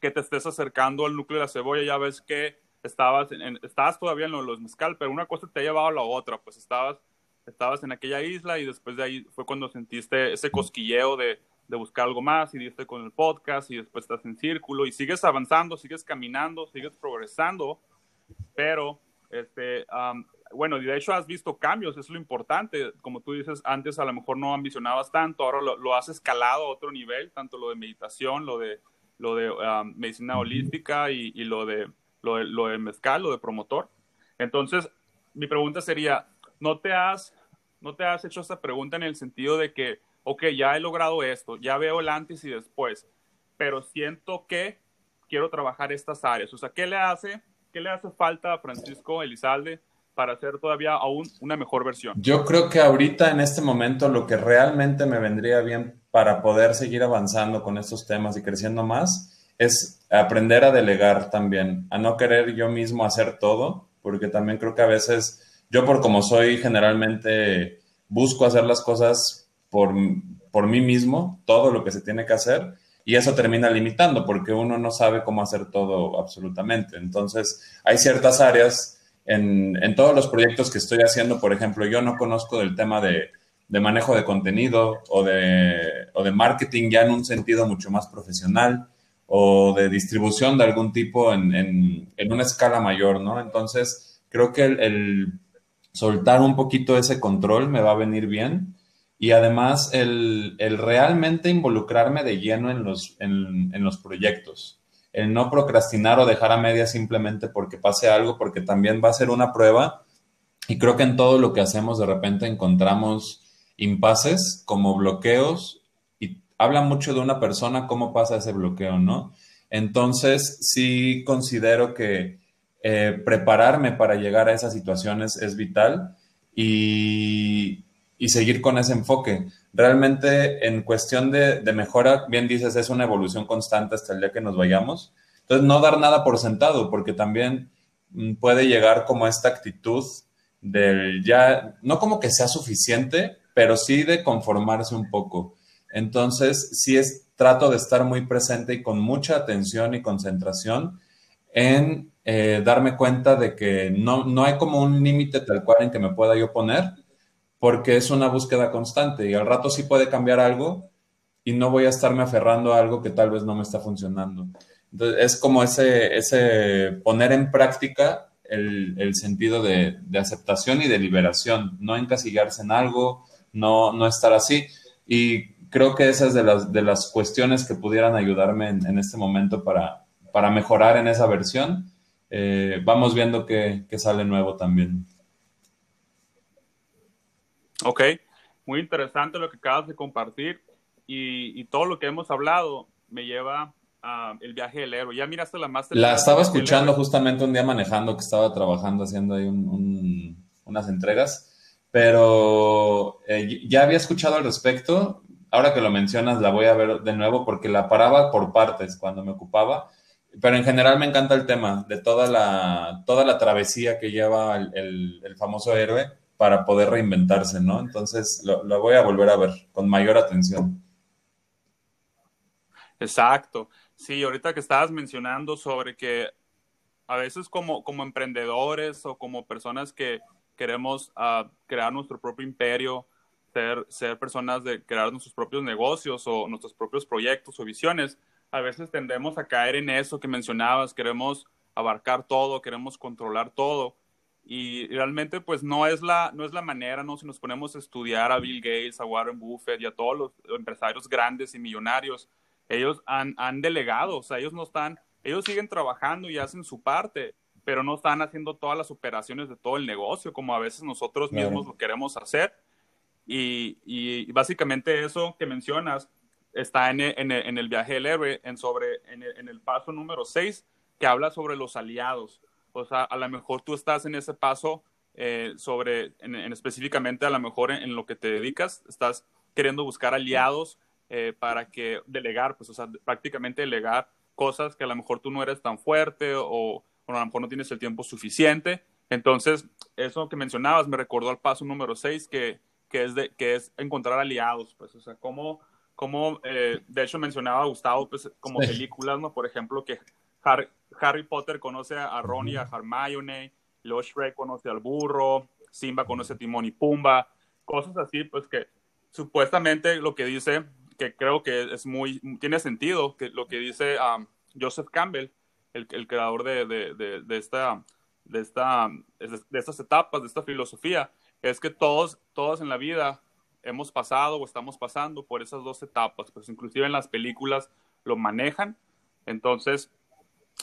que te estés acercando al núcleo de la cebolla? Ya ves que estabas, en, estabas todavía en los mezcal, pero una cosa te ha llevado a la otra, pues estabas, estabas en aquella isla y después de ahí fue cuando sentiste ese cosquilleo de, de buscar algo más y diste con el podcast y después estás en círculo y sigues avanzando, sigues caminando, sigues progresando, pero este, bueno, de hecho has visto cambios, es lo importante, como tú dices, antes a lo mejor no ambicionabas tanto, ahora lo, has escalado a otro nivel, tanto lo de meditación, lo de, lo de medicina holística y, y lo de lo, de, mezcal, lo de promotor. Entonces, mi pregunta sería, ¿no te has, no te has hecho esta pregunta en el sentido de que, ok, ya he logrado esto, ya veo el antes y después, pero siento que quiero trabajar estas áreas? O sea, ¿qué le hace, qué le hace falta a Francisco Elizalde para hacer todavía aún una mejor versión? Yo creo que ahorita en este momento lo que realmente me vendría bien para poder seguir avanzando con estos temas y creciendo más es aprender a delegar también, a no querer yo mismo hacer todo, porque también creo que a veces yo por como soy generalmente busco hacer las cosas por, por mí mismo, todo lo que se tiene que hacer, y eso termina limitando porque uno no sabe cómo hacer todo absolutamente. Entonces, hay ciertas áreas en, en todos los proyectos que estoy haciendo, por ejemplo, yo no conozco del tema de, de manejo de contenido o de, o de marketing ya en un sentido mucho más profesional o de distribución de algún tipo en, en, una escala mayor, ¿no? Entonces, creo que el, soltar un poquito ese control me va a venir bien. Y además el, el realmente involucrarme de lleno en los, en, en, los proyectos, el no procrastinar o dejar a media simplemente porque pase algo, porque también va a ser una prueba. Y creo que en todo lo que hacemos de repente encontramos impases como bloqueos habla mucho de una persona, cómo pasa ese bloqueo, ¿no? Entonces, sí considero que eh, prepararme para llegar a esas situaciones es vital y, seguir con ese enfoque. Realmente, en cuestión de, de, mejora, bien dices, es una evolución constante hasta el día que nos vayamos. Entonces, no dar nada por sentado, porque también mm, puede llegar como esta actitud del ya, no como que sea suficiente, pero sí de conformarse un poco. Entonces, sí es, trato de estar muy presente y con mucha atención y concentración en eh, darme cuenta de que no, no hay como un límite tal cual en que me pueda yo poner, porque es una búsqueda constante y al rato sí puede cambiar algo y no voy a estarme aferrando a algo que tal vez no me está funcionando. Entonces, es como ese, ese poner en práctica el, el sentido de, de, aceptación y de liberación, no encasillarse en algo, no, no estar así. Y creo que esas de las, de las cuestiones que pudieran ayudarme en, este momento para, para, mejorar en esa versión. Eh, vamos viendo qué, sale nuevo también. Ok, muy interesante lo que acabas de compartir y, todo lo que hemos hablado me lleva a el viaje del héroe. Ya miraste la más La estaba escuchando justamente un día manejando que estaba trabajando haciendo ahí unas entregas, pero eh, ya había escuchado al respecto ahora que lo mencionas, la voy a ver de nuevo porque la paraba por partes cuando me ocupaba. Pero en general me encanta el tema de toda la, toda la travesía que lleva el, famoso héroe para poder reinventarse, ¿no? Entonces lo, voy a volver a ver con mayor atención. Exacto. Sí, ahorita que estabas mencionando sobre que a veces como, como emprendedores o como personas que queremos uh, crear nuestro propio imperio, ser, ser personas de crear nuestros propios negocios o nuestros propios proyectos o visiones, a veces tendemos a caer en eso que mencionabas, queremos abarcar todo, queremos controlar todo. Y realmente pues no es la, no es la manera, ¿no? Si nos ponemos a estudiar a Bill Gates, a Warren Buffett y a todos los empresarios grandes y millonarios, ellos han, han delegado, o sea, ellos no están, ellos siguen trabajando y hacen su parte, pero no están haciendo todas las operaciones de todo el negocio, como a veces nosotros mismos lo queremos hacer. Y, y, básicamente eso que mencionas está en, en, en el viaje del héroe, en, sobre, en, el, el paso número 6, que habla sobre los aliados. O sea, a lo mejor tú estás en ese paso eh, sobre, en, específicamente a lo mejor en, lo que te dedicas, estás queriendo buscar aliados eh, para que delegar, pues, o sea, prácticamente delegar cosas que a lo mejor tú no eres tan fuerte o, a lo mejor no tienes el tiempo suficiente. Entonces, eso que mencionabas me recordó al paso número 6, que, que, es que es encontrar aliados, pues, o sea, cómo, cómo eh, de hecho mencionaba Gustavo, pues, como películas, ¿no? Por ejemplo, que Harry, Harry Potter conoce a Ron y a Hermione, luego Shrek conoce al burro, Simba conoce a Timón y Pumba, cosas así, pues que supuestamente lo que dice que creo que es muy, tiene sentido, que lo que dice um, Joseph Campbell, el, el creador de, de, de, esta, de, esta, de estas etapas, de esta filosofía, es que todos, todos en la vida hemos pasado o estamos pasando por esas dos etapas, pues inclusive en las películas lo manejan, entonces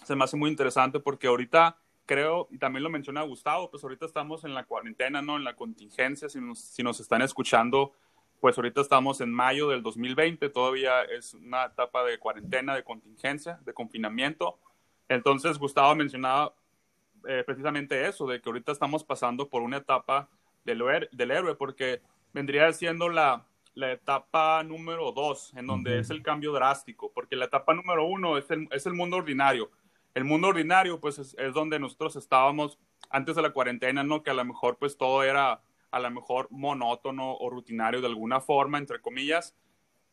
se me hace muy interesante porque ahorita creo, y también lo menciona Gustavo, pues ahorita estamos en la cuarentena, ¿no? En la contingencia, si nos, si nos están escuchando pues ahorita estamos en mayo del 2020, todavía es una etapa de cuarentena, de contingencia, de confinamiento. Entonces, Gustavo mencionaba eh, precisamente eso, de que ahorita estamos pasando por una etapa del, del héroe, porque vendría siendo la, la etapa número dos, en donde es el cambio drástico, porque la etapa número uno es el, es el mundo ordinario. El mundo ordinario, pues, es, es donde nosotros estábamos antes de la cuarentena, ¿no? Que a lo mejor, pues, todo era a lo mejor monótono o rutinario de alguna forma, entre comillas,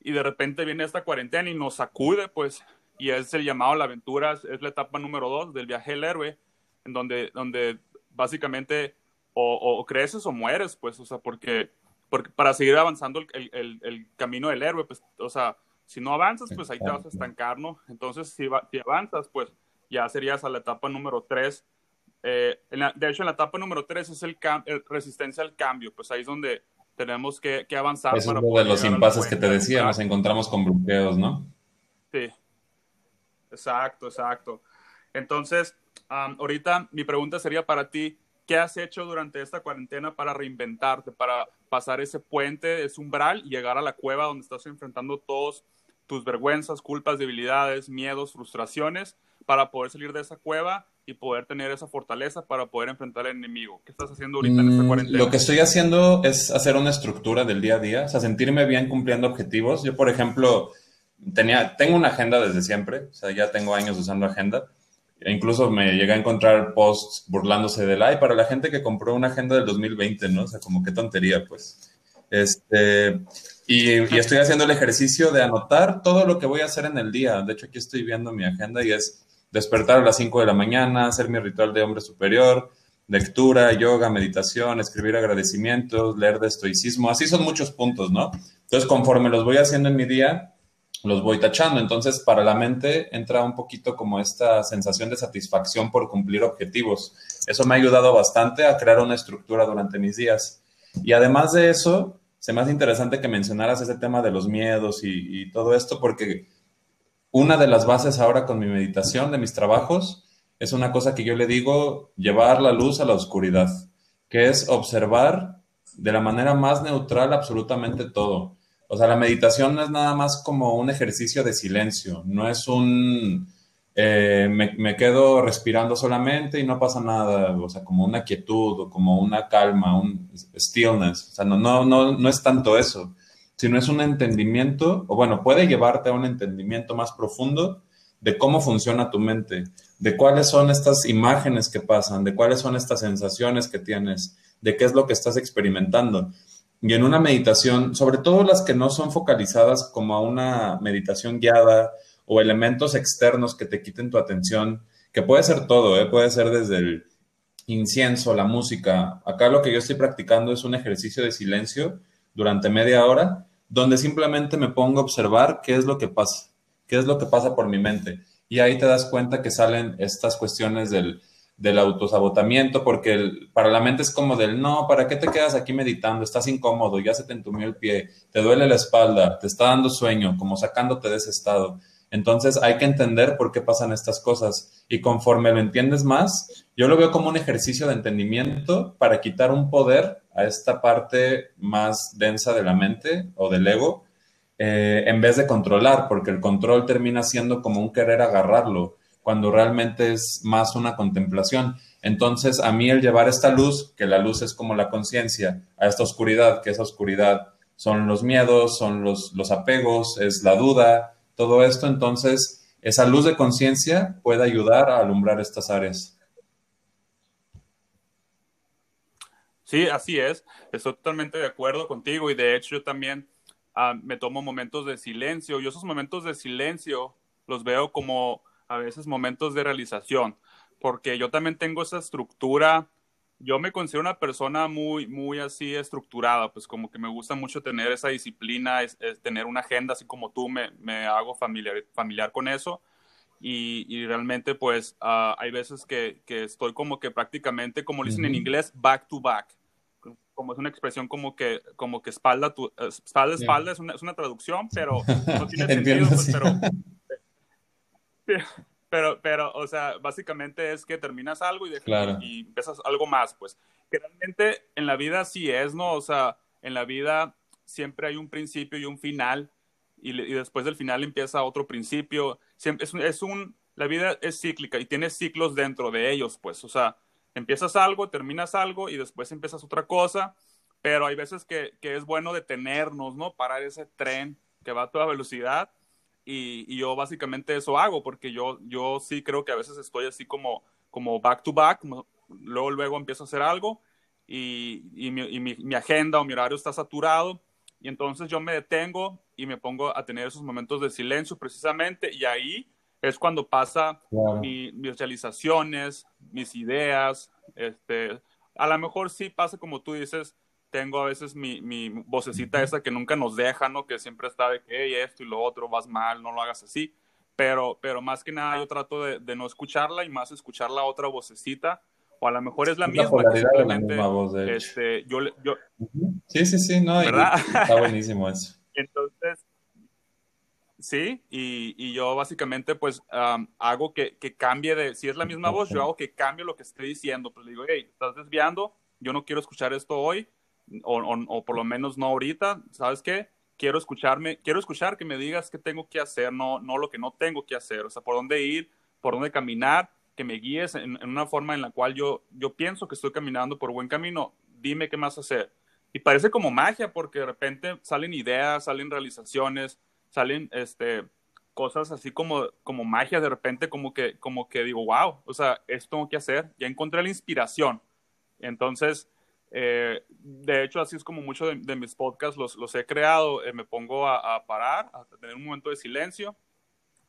y de repente viene esta cuarentena y nos sacude, pues, y es el llamado a la aventura, es la etapa número dos del viaje del héroe, en donde, donde básicamente o, creces o mueres, pues, o sea, porque, porque para seguir avanzando el, el, el, camino del héroe, pues, o sea, si no avanzas, pues ahí te vas a estancar, ¿no? Entonces, si, si avanzas, pues ya serías a la etapa número tres eh, de hecho, en la etapa número 3 es el, resistencia al cambio, pues ahí es donde tenemos que, avanzar. es uno de los impases que te decía, nos encontramos con bloqueos, ¿no? Sí, exacto, exacto. Entonces, ahorita mi pregunta sería para ti, ¿qué has hecho durante esta cuarentena para reinventarte, para pasar ese puente, ese umbral y llegar a la cueva donde estás enfrentando todos tus vergüenzas, culpas, debilidades, miedos, frustraciones, para poder salir de esa cueva y poder tener esa fortaleza para poder enfrentar al enemigo. ¿Qué estás haciendo ahorita en esta mm, cuarentena? Lo que estoy haciendo es hacer una estructura del día a día, o sea, sentirme bien cumpliendo objetivos. Yo, por ejemplo, tenía, tengo una agenda desde siempre, o sea, ya tengo años usando agenda. E incluso me llegué a encontrar posts burlándose del ay para la gente que compró una agenda del 2020, ¿no? O sea, como qué tontería, pues. Este, y, y, estoy haciendo el ejercicio de anotar todo lo que voy a hacer en el día. De hecho, aquí estoy viendo mi agenda y es despertar a las 5 de la mañana, hacer mi ritual de hombre superior, lectura, yoga, meditación, escribir agradecimientos, leer de estoicismo, así son muchos puntos, ¿no? Entonces, conforme los voy haciendo en mi día, los voy tachando. Entonces, para la mente entra un poquito como esta sensación de satisfacción por cumplir objetivos. Eso me ha ayudado bastante a crear una estructura durante mis días. Y además de eso, se me hace interesante que mencionaras ese tema de los miedos y, y todo esto, porque una de las bases ahora con mi meditación de mis trabajos es una cosa que yo le digo, llevar la luz a la oscuridad, que es observar de la manera más neutral absolutamente todo. O sea, la meditación no es nada más como un ejercicio de silencio, no es un, eh, me, quedo respirando solamente y no pasa nada, o sea, como una quietud o como una calma, un stillness. O sea, no, no, no, no es tanto eso sino es un entendimiento, o bueno, puede llevarte a un entendimiento más profundo de cómo funciona tu mente, de cuáles son estas imágenes que pasan, de cuáles son estas sensaciones que tienes, de qué es lo que estás experimentando. Y en una meditación, sobre todo las que no son focalizadas como a una meditación guiada o elementos externos que te quiten tu atención, que puede ser todo, ¿eh? puede ser desde el incienso, la música. Acá lo que yo estoy practicando es un ejercicio de silencio durante media hora, donde simplemente me pongo a observar qué es lo que pasa, qué es lo que pasa por mi mente. Y ahí te das cuenta que salen estas cuestiones del, del autosabotamiento, porque para la mente es como del, no, ¿para qué te quedas aquí meditando? Estás incómodo, ya se te entumió el pie, te duele la espalda, te está dando sueño, como sacándote de ese estado. Entonces hay que entender por qué pasan estas cosas y conforme lo entiendes más, yo lo veo como un ejercicio de entendimiento para quitar un poder a esta parte más densa de la mente o del ego, eh, en vez de controlar, porque el control termina siendo como un querer agarrarlo, cuando realmente es más una contemplación. Entonces, a mí el llevar esta luz, que la luz es como la conciencia, a esta oscuridad, que esa oscuridad son los miedos, son los, los apegos, es la duda, todo esto, entonces esa luz de conciencia puede ayudar a alumbrar estas áreas. Sí, así es. Estoy totalmente de acuerdo contigo y de hecho yo también ah, me tomo momentos de silencio y esos momentos de silencio los veo como a veces momentos de realización, porque yo también tengo esa estructura yo me considero una persona muy, muy así estructurada, pues como que me gusta mucho tener esa disciplina, es, tener una agenda, así como tú, me, me hago familiar, familiar con eso. Y, y realmente, pues, ah, hay veces que, que, estoy como que prácticamente, como dicen en inglés, back to back. Como es una expresión como que, como que espalda, tu, espalda, espalda, es, una, es una traducción, pero no tiene [laughs] sentido, pues, pero... Pero, pero, o sea, básicamente es que terminas algo y, y empiezas algo más, pues. Que realmente en la vida sí es, ¿no? O sea, en la vida siempre hay un principio y un final, y, después del final empieza otro principio. Siempre, es, es, un, la vida es cíclica y tiene ciclos dentro de ellos, pues. O sea, empiezas algo, terminas algo y después empiezas otra cosa, pero hay veces que, que es bueno detenernos, ¿no? Parar ese tren que va a toda velocidad y, yo básicamente eso hago, porque yo, yo sí creo que a veces estoy así como, como back to back, luego, luego empiezo a hacer algo y, y, mi, mi, agenda o mi horario está saturado y entonces yo me detengo y me pongo a tener esos momentos de silencio precisamente y ahí es cuando pasa mis realizaciones, mis ideas, este, a lo mejor sí pasa como tú dices, tengo a veces mi, mi vocecita esa que nunca nos deja, ¿no? Que siempre está de que, hey, esto y lo otro, vas mal, no lo hagas así. Pero, pero más que nada yo trato de, de no escucharla y más escuchar la otra vocecita. O a lo mejor es la misma. la misma voz, este, yo, yo, Sí, sí, sí, no, está buenísimo eso. [laughs] Entonces, sí, y, y yo básicamente pues hago que, que, cambie de, si es la misma voz, yo hago que cambie lo que estoy diciendo. Pues digo, hey, estás desviando, yo no quiero escuchar esto hoy, o, por lo menos no ahorita, ¿sabes qué? Quiero escucharme, quiero escuchar que me digas qué tengo que hacer, no, no lo que no tengo que hacer, o sea, por dónde ir, por dónde caminar, que me guíes en, una forma en la cual yo, yo pienso que estoy caminando por buen camino, dime qué más hacer. Y parece como magia porque de repente salen ideas, salen realizaciones, salen este, cosas así como, como magia, de repente como que, como que digo, wow, o sea, esto tengo que hacer, ya encontré la inspiración. Entonces, eh, de hecho, así es como muchos de, mis podcasts los, los he creado. Eh, me pongo a, parar, a tener un momento de silencio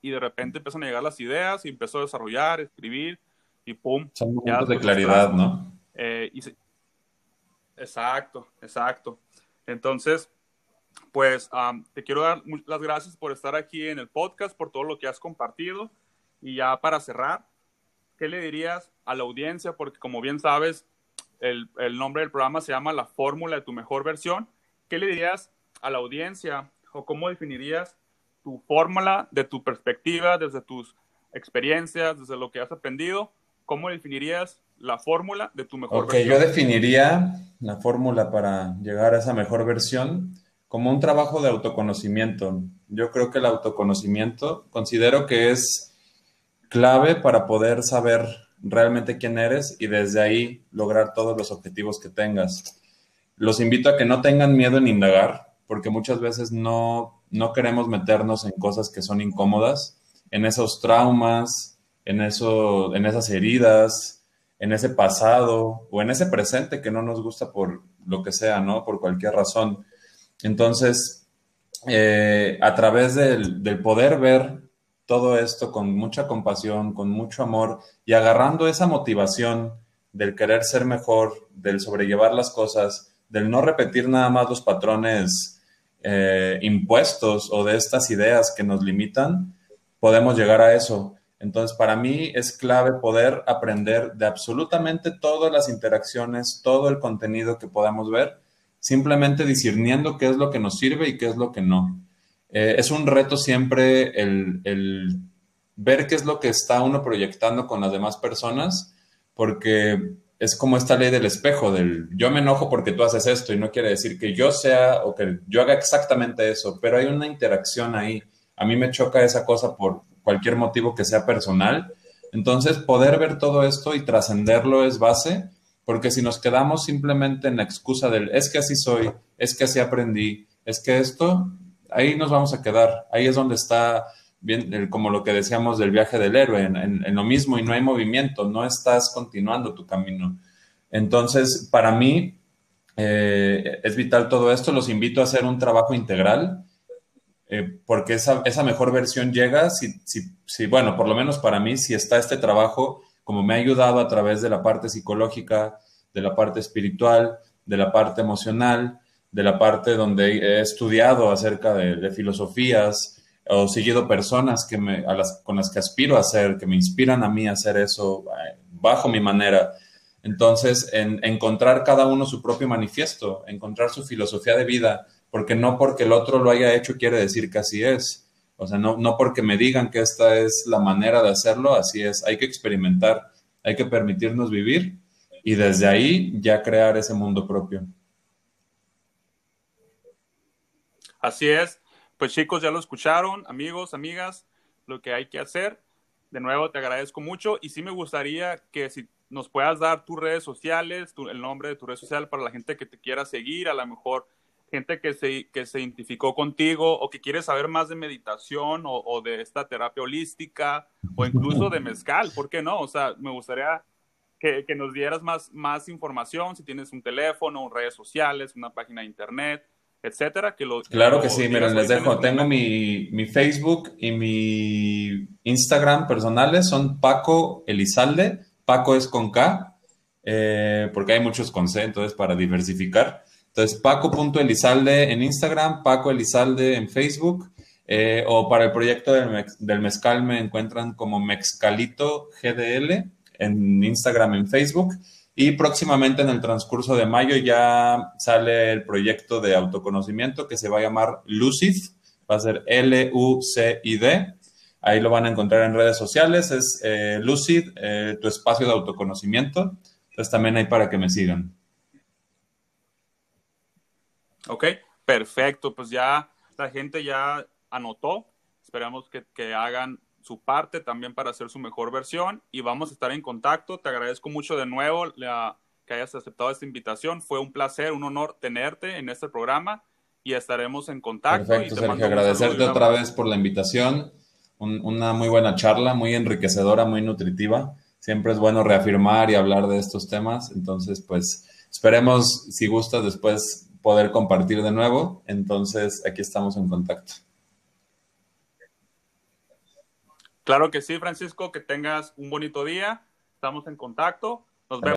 y de repente empiezan a llegar las ideas y empiezo a desarrollar, escribir y pum. Son momentos de claridad, ¿no? Eh, exacto, exacto. Entonces, pues te quiero dar las gracias por estar aquí en el podcast, por todo lo que has compartido. Y ya para cerrar, ¿qué le dirías a la audiencia? Porque como bien sabes, el, el nombre del programa se llama La Fórmula de tu Mejor Versión. ¿Qué le dirías a la audiencia o cómo definirías tu fórmula de tu perspectiva, desde tus experiencias, desde lo que has aprendido? ¿Cómo definirías la fórmula de tu mejor okay, versión? Yo definiría la fórmula para llegar a esa mejor versión como un trabajo de autoconocimiento. Yo creo que el autoconocimiento considero que es clave para poder saber realmente quién eres y desde ahí lograr todos los objetivos que tengas. Los invito a que no tengan miedo en indagar, porque muchas veces no, no queremos meternos en cosas que son incómodas, en esos traumas, en, eso, en esas heridas, en ese pasado o en ese presente que no nos gusta por lo que sea, ¿no? Por cualquier razón. Entonces, eh, a través del, del poder ver todo esto con mucha compasión, con mucho amor y agarrando esa motivación del querer ser mejor, del sobrellevar las cosas, del no repetir nada más los patrones eh, impuestos o de estas ideas que nos limitan, podemos llegar a eso. Entonces, para mí es clave poder aprender de absolutamente todas las interacciones, todo el contenido que podamos ver, simplemente discerniendo qué es lo que nos sirve y qué es lo que no. Eh, es un reto siempre el, el, ver qué es lo que está uno proyectando con las demás personas, porque es como esta ley del espejo, del yo me enojo porque tú haces esto y no quiere decir que yo sea o que yo haga exactamente eso, pero hay una interacción ahí. A mí me choca esa cosa por cualquier motivo que sea personal. Entonces, poder ver todo esto y trascenderlo es base, porque si nos quedamos simplemente en la excusa del es que así soy, es que así aprendí, es que esto, ahí nos vamos a quedar. Ahí es donde está, bien, como lo que decíamos del viaje del héroe, en, lo mismo y no hay movimiento, no estás continuando tu camino. Entonces, para mí, eh, es vital todo esto. Los invito a hacer un trabajo integral eh, porque esa, mejor versión llega si, si, si, bueno, por lo menos para mí, si está este trabajo, como me ha ayudado a través de la parte psicológica, de la parte espiritual, de la parte emocional, de la parte donde he estudiado acerca de, filosofías o seguido personas que me, con las que aspiro a hacer, que me inspiran a mí a hacer eso eh, bajo mi manera. Entonces, en, encontrar cada uno su propio manifiesto, encontrar su filosofía de vida, porque no porque el otro lo haya hecho quiere decir que así es. O sea, no, no porque me digan que esta es la manera de hacerlo, así es. Hay que experimentar, hay que permitirnos vivir y desde ahí ya crear ese mundo propio. Así es. Pues chicos, ya lo escucharon, amigos, amigas, lo que hay que hacer. De nuevo, te agradezco mucho y sí me gustaría que si nos puedas dar tus redes sociales, el nombre de tu red social para la gente que te quiera seguir, a lo mejor gente que se, que se identificó contigo o que quiere saber más de meditación o, de esta terapia holística o incluso de mezcal, ¿por qué no? O sea, me gustaría que, que, nos dieras más, más información, si tienes un teléfono, redes sociales, una página de internet, etcétera. Que lo, claro que, sí, miren, les dejo, tengo mi, mi, Facebook y mi Instagram personales, son Paco Elizalde, Paco es con K, eh, porque hay muchos con C, entonces para diversificar. Entonces, Paco.elizalde en Instagram, Paco Elizalde en Facebook, eh, o para el proyecto del, mezcal me encuentran como Mezcalito GDL en Instagram, en Facebook. Y próximamente en el transcurso de mayo ya sale el proyecto de autoconocimiento que se va a llamar Lucid, va a ser L-U-C-I-D. Ahí lo van a encontrar en redes sociales, es eh, Lucid, eh, tu espacio de autoconocimiento. Entonces también hay para que me sigan. Ok, perfecto. Pues ya la gente ya anotó. Esperamos que, que, hagan su parte también para hacer su mejor versión y vamos a estar en contacto. Te agradezco mucho de nuevo la, que hayas aceptado esta invitación. Fue un placer, un honor tenerte en este programa y estaremos en contacto. Perfecto, Sergio. Agradecerte otra vez por la invitación. una muy buena charla, muy enriquecedora, muy nutritiva. Siempre es bueno reafirmar y hablar de estos temas. Entonces, pues esperemos, si gusta, después poder compartir de nuevo. Entonces, aquí estamos en contacto. Claro que sí, Francisco, que tengas un bonito día. Estamos en contacto. Nos vemos.